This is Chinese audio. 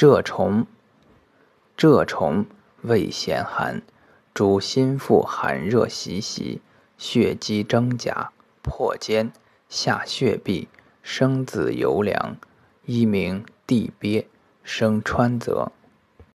蛰虫，蛰虫味咸寒，主心腹寒热袭袭，血积蒸甲，破坚，下血闭，生子尤良，一名地鳖，生川泽。